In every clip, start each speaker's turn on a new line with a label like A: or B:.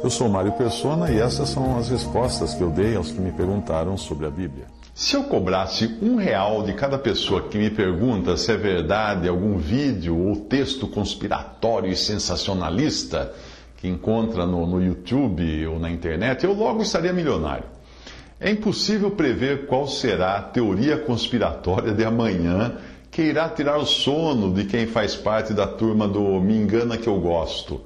A: Eu sou Mário Persona e essas são as respostas que eu dei aos que me perguntaram sobre a Bíblia.
B: Se eu cobrasse um real de cada pessoa que me pergunta se é verdade algum vídeo ou texto conspiratório e sensacionalista que encontra no, no YouTube ou na internet, eu logo estaria milionário. É impossível prever qual será a teoria conspiratória de amanhã que irá tirar o sono de quem faz parte da turma do Me Engana Que Eu Gosto.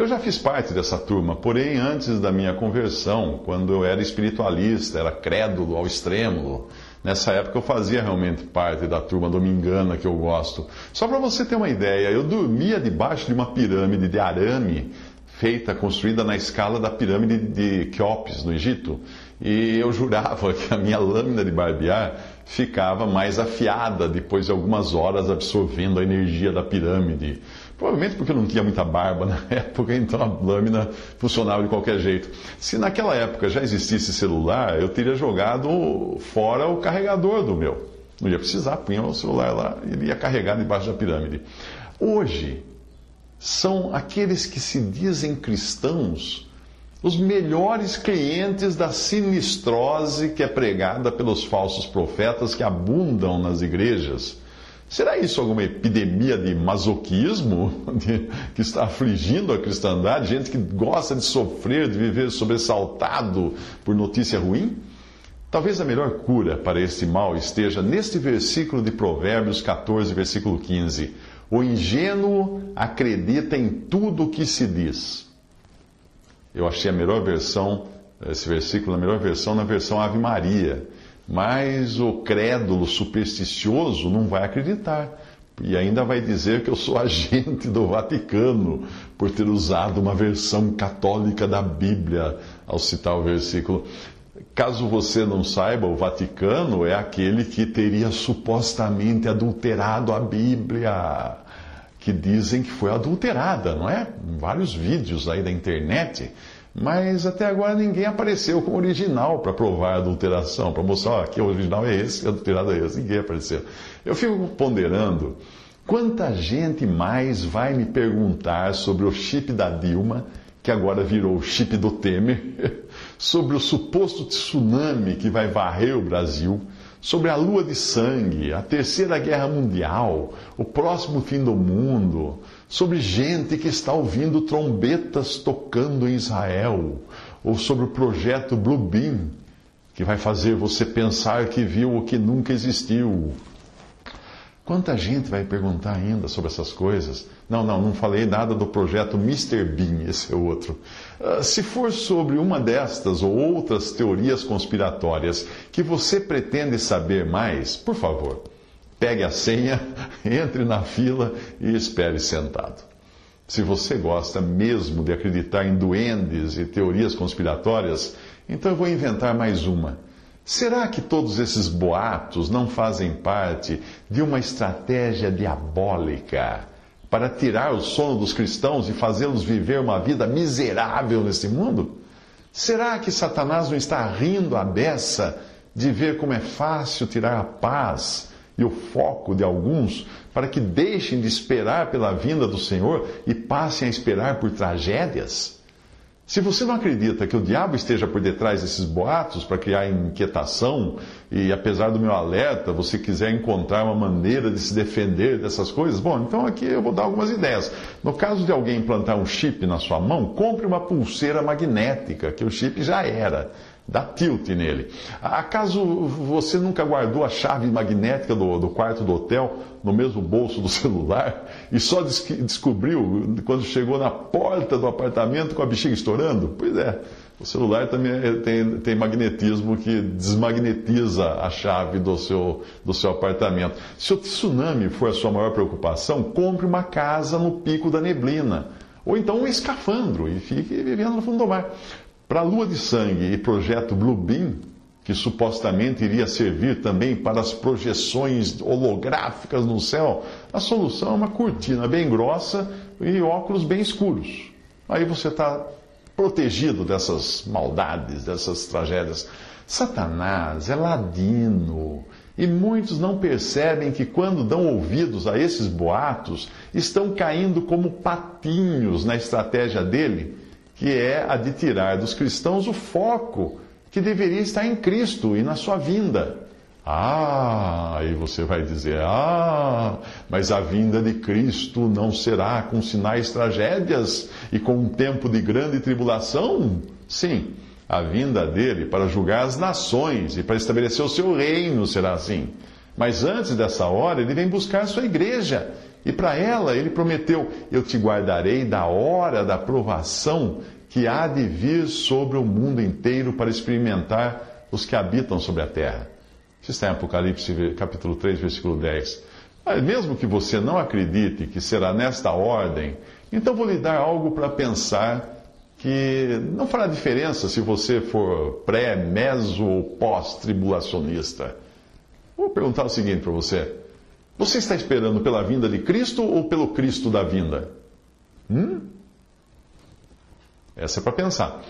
B: Eu já fiz parte dessa turma, porém antes da minha conversão, quando eu era espiritualista, era crédulo ao extremo. Nessa época eu fazia realmente parte da turma do Me Engana que eu gosto. Só para você ter uma ideia, eu dormia debaixo de uma pirâmide de arame feita, construída na escala da pirâmide de Quéops, no Egito. E eu jurava que a minha lâmina de barbear ficava mais afiada depois de algumas horas absorvendo a energia da pirâmide. Provavelmente porque não tinha muita barba na época, então a lâmina funcionava de qualquer jeito. Se naquela época já existisse celular, eu teria jogado fora o carregador do meu. Não ia precisar, punha o celular lá e ele ia carregar debaixo da pirâmide. Hoje, são aqueles que se dizem cristãos os melhores clientes da sinistrose que é pregada pelos falsos profetas que abundam nas igrejas. Será isso alguma epidemia de masoquismo que está afligindo a cristandade? Gente que gosta de sofrer, de viver sobressaltado por notícia ruim? Talvez a melhor cura para esse mal esteja neste versículo de Provérbios 14, versículo 15. O ingênuo acredita em tudo o que se diz. Eu achei a melhor versão, esse versículo, a melhor versão na versão Ave Maria. Mas o crédulo supersticioso não vai acreditar. E ainda vai dizer que eu sou agente do Vaticano por ter usado uma versão católica da Bíblia ao citar o versículo. Caso você não saiba, o Vaticano é aquele que teria supostamente adulterado a Bíblia, que dizem que foi adulterada, não é? Vários vídeos aí da internet, mas até agora ninguém apareceu com o original para provar a adulteração, para mostrar, ó, que o original é esse, o adulterado é esse, ninguém apareceu. Eu fico ponderando quanta gente mais vai me perguntar sobre o chip da Dilma, que agora virou o chip do Temer. sobre o suposto tsunami que vai varrer o Brasil, sobre a lua de sangue, a terceira guerra mundial, o próximo fim do mundo, sobre gente que está ouvindo trombetas tocando em Israel, ou sobre o projeto Blue Beam, que vai fazer você pensar que viu o que nunca existiu. Quanta gente vai perguntar ainda sobre essas coisas? Não, não, não falei nada do projeto Mr. Bean, esse é outro. Uh, se for sobre uma destas ou outras teorias conspiratórias que você pretende saber mais, por favor, pegue a senha, entre na fila e espere sentado. Se você gosta mesmo de acreditar em duendes e teorias conspiratórias, então eu vou inventar mais uma Será que todos esses boatos não fazem parte de uma estratégia diabólica para tirar o sono dos cristãos e fazê-los viver uma vida miserável nesse mundo? Será que Satanás não está rindo à beça de ver como é fácil tirar a paz e o foco de alguns para que deixem de esperar pela vinda do Senhor e passem a esperar por tragédias? Se você não acredita que o diabo esteja por detrás desses boatos para criar inquietação, e apesar do meu alerta, você quiser encontrar uma maneira de se defender dessas coisas, bom, então aqui eu vou dar algumas ideias. No caso de alguém implantar um chip na sua mão, compre uma pulseira magnética, que o chip já era dá tilt nele. Acaso você nunca guardou a chave magnética do, do, quarto do hotel no mesmo bolso do celular e só des descobriu quando chegou na porta do apartamento com a bexiga estourando? Pois é, O celular também é, tem, tem magnetismo que desmagnetiza a chave do seu, do seu apartamento. Se o tsunami for a sua maior preocupação, compre uma casa no pico da neblina. Ou então um escafandro e fique vivendo no fundo do mar. Para a lua de sangue e projeto Bluebeam, que supostamente iria servir também para as projeções holográficas no céu, a solução é uma cortina bem grossa e óculos bem escuros. Aí você está protegido dessas maldades, dessas tragédias. Satanás é ladino. E muitos não percebem que, quando dão ouvidos a esses boatos, estão caindo como patinhos na estratégia dele, que é a de tirar dos cristãos o foco que deveria estar em Cristo e na sua vinda. Ah, aí você vai dizer: ah, mas a vinda de Cristo não será com sinais tragédias e com um tempo de grande tribulação? Sim, a vinda dele para julgar as nações e para estabelecer o seu reino será assim. Mas antes dessa hora, ele vem buscar a sua igreja. E para ela, ele prometeu: Eu te guardarei da hora da provação que há de vir sobre o mundo inteiro para experimentar os que habitam sobre a terra. Isso está em Apocalipse capítulo 3, versículo 10. Mas mesmo que você não acredite que será nesta ordem, então vou lhe dar algo para pensar que não fará diferença se você for pré, meso ou pós-tribulacionista. Vou perguntar o seguinte para você: Você está esperando pela vinda de Cristo ou pelo Cristo da vinda? Hum? Essa é para pensar.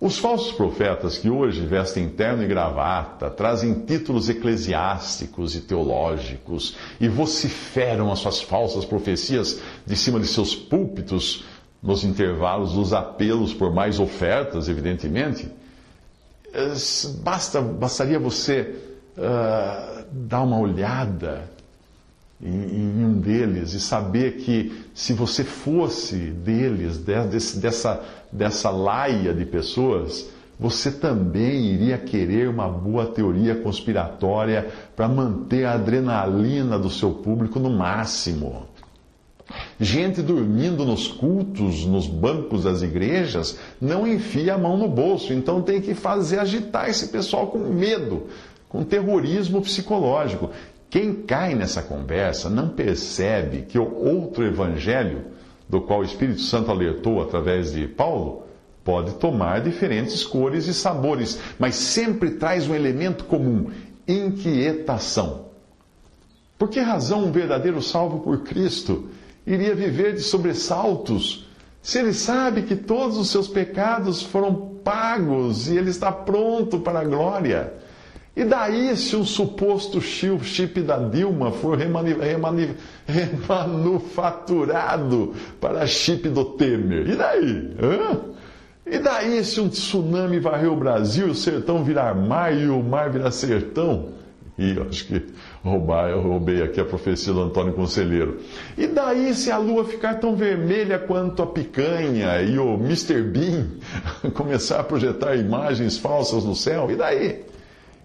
B: Os falsos profetas que hoje vestem terno e gravata, trazem títulos eclesiásticos e teológicos e vociferam as suas falsas profecias de cima de seus púlpitos nos intervalos dos apelos por mais ofertas, evidentemente. Eh, basta, bastaria você uh, dar uma olhada em, em, um deles e saber que se você fosse deles, desse, dessa, dessa laia de pessoas, você também iria querer uma boa teoria conspiratória para manter a adrenalina do seu público no máximo. Gente dormindo nos cultos, nos bancos das igrejas, não enfia a mão no bolso, então tem que fazer agitar esse pessoal com medo, com terrorismo psicológico. Quem cai nessa conversa não percebe que o outro evangelho, do qual o Espírito Santo alertou através de Paulo, pode tomar diferentes cores e sabores, mas sempre traz um elemento comum: inquietação. Por que razão um verdadeiro salvo por Cristo iria viver de sobressaltos se ele sabe que todos os seus pecados foram pagos e ele está pronto para a glória? E daí, se um suposto chip da Dilma for remanufaturado para chip do Temer? E daí? Hã? E daí, se um tsunami varrer o Brasil, o sertão virar mar e o mar virar sertão? E acho que roubar, eu roubei aqui a profecia do Antônio Conselheiro. E daí, se a lua ficar tão vermelha quanto a picanha e o Mr. Bean começar a projetar imagens falsas no céu? E daí?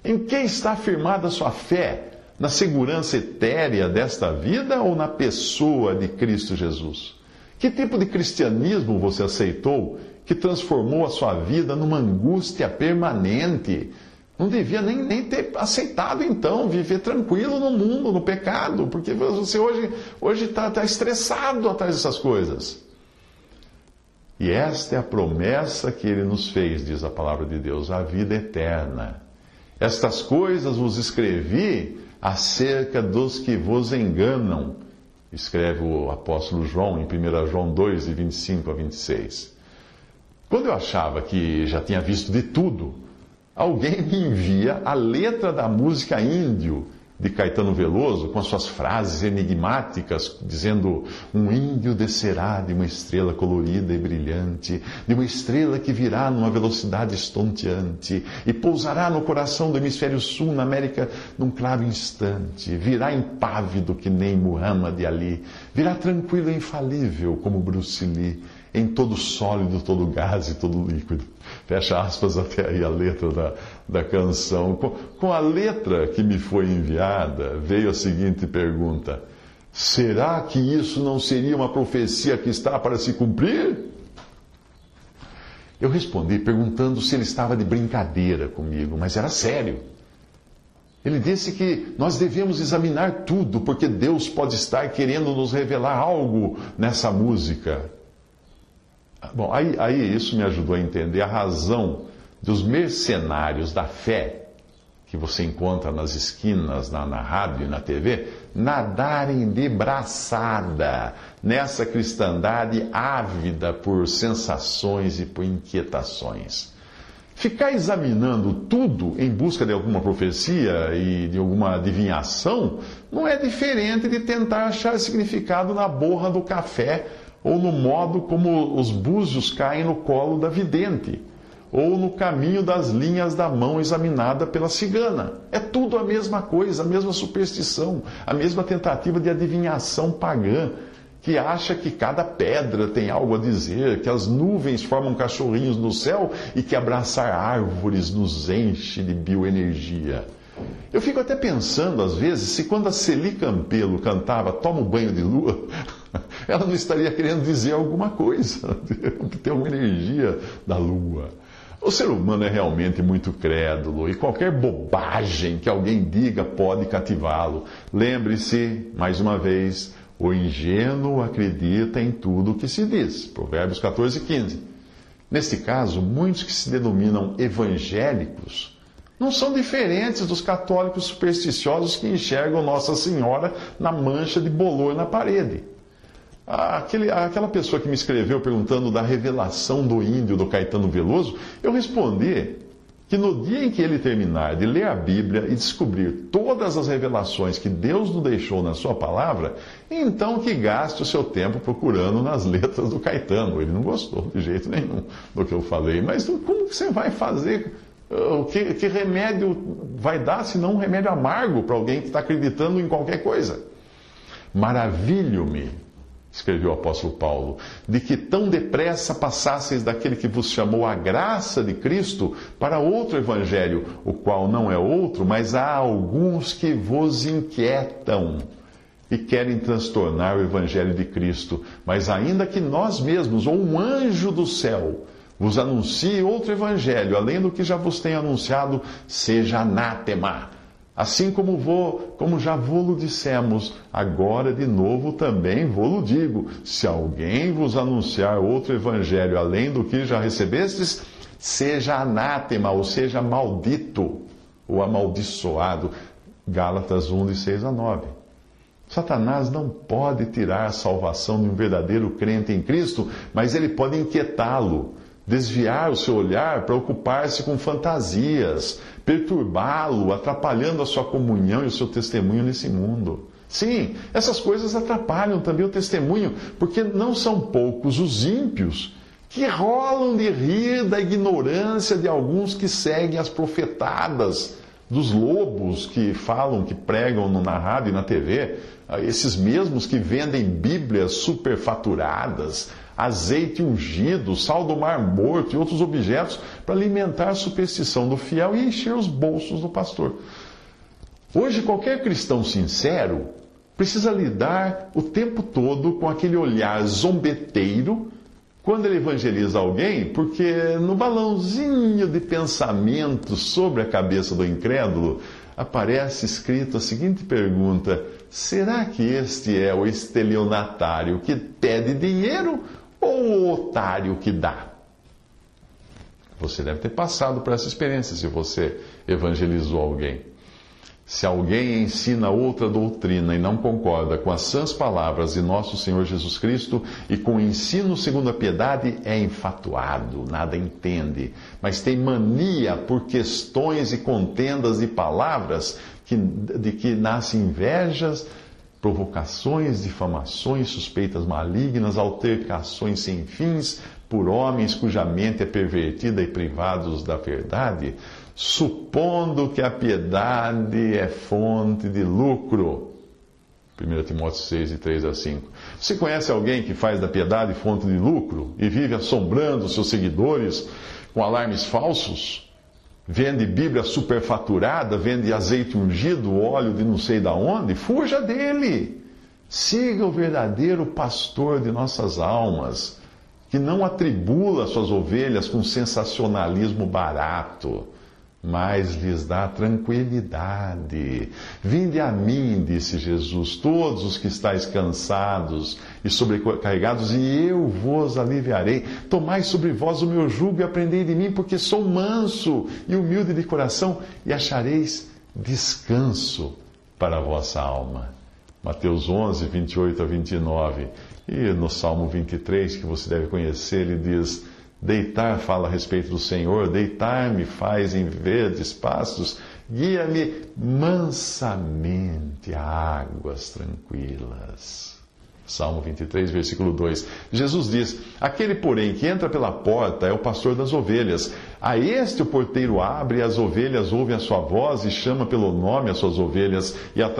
B: Em quem está firmada a sua fé? Na segurança etérea desta vida ou na pessoa de Cristo Jesus? Que tipo de cristianismo você aceitou que transformou a sua vida numa angústia permanente? Não devia nem, nem ter aceitado, então, viver tranquilo no mundo, no pecado, porque você hoje está tá, tá estressado atrás dessas coisas. E esta é a promessa que ele nos fez, diz a palavra de Deus, a vida eterna. Estas coisas vos escrevi acerca dos que vos enganam, escreve o apóstolo João em 1 João 2, de 25 a 26. Quando eu achava que já tinha visto de tudo, alguém me envia a letra da música índio de Caetano Veloso, com as suas frases enigmáticas, dizendo: Um índio descerá de uma estrela colorida e brilhante, de uma estrela que virá numa velocidade estonteante, e pousará no coração do hemisfério sul, na América, num claro instante. Virá impávido que nem Muhammad Ali, virá tranquilo e infalível como Bruce Lee em todo sólido, todo gás e todo líquido. Fecha aspas até aí a letra da, da canção. Com, com a letra que me foi enviada, veio a seguinte pergunta: Será que isso não seria uma profecia que está para se cumprir? Eu respondi perguntando se ele estava de brincadeira comigo, mas era sério. Ele disse que nós devemos examinar tudo, porque Deus pode estar querendo nos revelar algo nessa música. Bom, aí, aí isso me ajudou a entender a razão dos mercenários da fé que você encontra nas esquinas, na, na rádio e na TV, nadarem de braçada nessa cristandade ávida por sensações e por inquietações. Ficar examinando tudo em busca de alguma profecia e de alguma adivinhação não é diferente de tentar achar significado na borra do café ou no modo como os búzios caem no colo da vidente ou no caminho das linhas da mão examinada pela cigana. É tudo a mesma coisa, a mesma superstição, a mesma tentativa de adivinhação pagã, que acha que cada pedra tem algo a dizer, que as nuvens formam cachorrinhos no céu e que abraçar árvores nos enche de bioenergia. Eu fico até pensando, às vezes, se quando a Celi Campelo cantava Toma um banho de lua, ela não estaria querendo dizer alguma coisa, ter uma energia da lua. O ser humano é realmente muito crédulo e qualquer bobagem que alguém diga pode cativá-lo. Lembre-se, mais uma vez, o ingênuo acredita em tudo o que se diz. Provérbios 14, 15. Neste caso, muitos que se denominam evangélicos não são diferentes dos católicos supersticiosos que enxergam Nossa Senhora na mancha de bolor na parede. Aquele, aquela pessoa que me escreveu perguntando da revelação do índio do Caetano Veloso, eu respondi que no dia em que ele terminar de ler a Bíblia e descobrir todas as revelações que Deus nos deixou na Sua palavra, então que gaste o seu tempo procurando nas letras do Caetano. Ele não gostou de jeito nenhum do que eu falei, mas como você vai fazer? Que, que remédio vai dar se não um remédio amargo para alguém que está acreditando em qualquer coisa? Maravilho-me escreveu o apóstolo Paulo, de que tão depressa passasseis daquele que vos chamou a graça de Cristo para outro evangelho, o qual não é outro, mas há alguns que vos inquietam e querem transtornar o evangelho de Cristo. Mas ainda que nós mesmos, ou um anjo do céu, vos anuncie outro evangelho, além do que já vos tenho anunciado, seja anátema Assim como, vou, como já vou-lo dissemos, agora de novo também vou-lo digo: se alguém vos anunciar outro evangelho além do que já recebestes, seja anátema, ou seja maldito, ou amaldiçoado. Gálatas 1, de 6 a 9. Satanás não pode tirar a salvação de um verdadeiro crente em Cristo, mas ele pode inquietá-lo desviar o seu olhar para ocupar-se com fantasias, perturbá-lo, atrapalhando a sua comunhão e o seu testemunho nesse mundo. Sim, essas coisas atrapalham também o testemunho, porque não são poucos os ímpios que rolam de rir da ignorância de alguns que seguem as profetadas dos lobos que falam, que pregam na rádio e na TV, esses mesmos que vendem Bíblias superfaturadas, azeite ungido, sal do mar morto e outros objetos para alimentar a superstição do fiel e encher os bolsos do pastor. Hoje, qualquer cristão sincero precisa lidar o tempo todo com aquele olhar zombeteiro quando ele evangeliza alguém, porque no balãozinho de pensamento sobre a cabeça do incrédulo aparece escrito a seguinte pergunta: será que este é o estelionatário que pede dinheiro ou o otário que dá? Você deve ter passado por essa experiência se você evangelizou alguém. Se alguém ensina outra doutrina e não concorda com as sãs palavras de nosso Senhor Jesus Cristo e com o ensino segundo a piedade, é enfatuado, nada entende, mas tem mania por questões e contendas de palavras que, de que nascem invejas, provocações, difamações, suspeitas malignas, altercações sem fins por homens cuja mente é pervertida e privados da verdade, supondo que a piedade é fonte de lucro. 1 Timóteo 6, de 3 a 5. Você conhece alguém que faz da piedade fonte de lucro e vive assombrando seus seguidores com alarmes falsos? Vende Bíblia superfaturada, vende azeite ungido, óleo de não sei da onde, fuja dele. Siga o verdadeiro pastor de nossas almas, que não atribula suas ovelhas com sensacionalismo barato mas lhes dá tranquilidade. Vinde a mim, disse Jesus, todos os que estáis cansados e sobrecarregados, e eu vos aliviarei. Tomai sobre vós o meu jugo e aprendei de mim, porque sou manso e humilde de coração, e achareis descanso para a vossa alma. Mateus 11, 28 a 29. E no Salmo 23, que você deve conhecer, ele diz Deitar fala a respeito do Senhor, deitar-me faz em verdes pastos, guia-me mansamente a águas tranquilas. Salmo 23, versículo 2. Jesus diz: Aquele, porém, que entra pela porta é o pastor das ovelhas. A este o porteiro abre, e as ovelhas ouvem a sua voz e chama pelo nome as suas ovelhas e as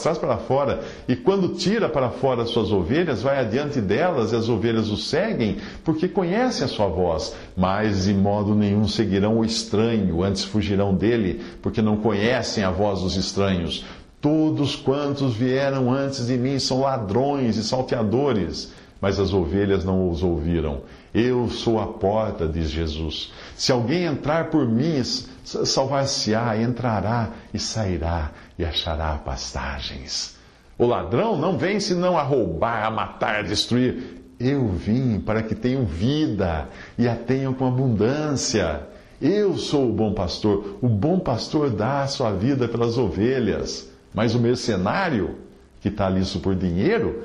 B: traz para fora. E quando tira para fora as suas ovelhas, vai adiante delas e as ovelhas o seguem, porque conhecem a sua voz. Mas de modo nenhum seguirão o estranho, antes fugirão dele, porque não conhecem a voz dos estranhos. Todos quantos vieram antes de mim são ladrões e salteadores, mas as ovelhas não os ouviram. Eu sou a porta, diz Jesus. Se alguém entrar por mim, salvar-se-á, entrará e sairá e achará pastagens. O ladrão não vem senão a roubar, a matar, a destruir. Eu vim para que tenham vida e a tenham com abundância. Eu sou o bom pastor. O bom pastor dá a sua vida pelas ovelhas. Mas o mercenário, que está ali por dinheiro,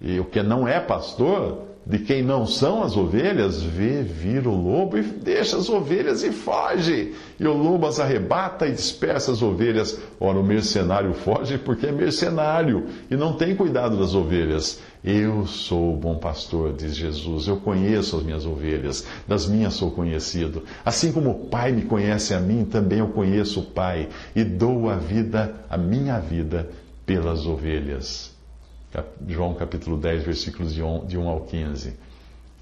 B: e o que não é pastor, de quem não são as ovelhas, vê vir o lobo e deixa as ovelhas e foge. E o lobo as arrebata e dispersa as ovelhas. Ora, o mercenário foge porque é mercenário e não tem cuidado das ovelhas. Eu sou o bom pastor, diz Jesus. Eu conheço as minhas ovelhas, das minhas sou conhecido. Assim como o Pai me conhece a mim, também eu conheço o Pai e dou a vida, a minha vida, pelas ovelhas. João capítulo 10, versículos de 1 ao 15.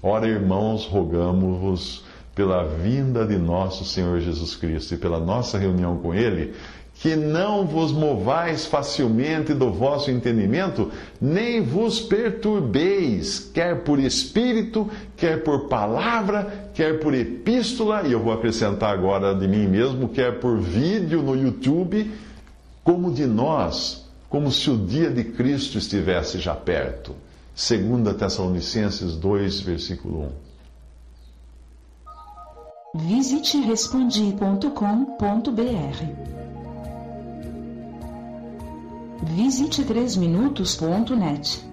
B: Ora, irmãos, rogamos-vos pela vinda de nosso Senhor Jesus Cristo e pela nossa reunião com Ele, que não vos movais facilmente do vosso entendimento, nem vos perturbeis, quer por espírito, quer por palavra, quer por epístola, e eu vou acrescentar agora de mim mesmo, quer por vídeo no YouTube, como de nós como se o dia de Cristo estivesse já perto. 2 Tessalonicenses 2, versículo
C: 1. Visite respondi.com.br. Visite 3minutos.net.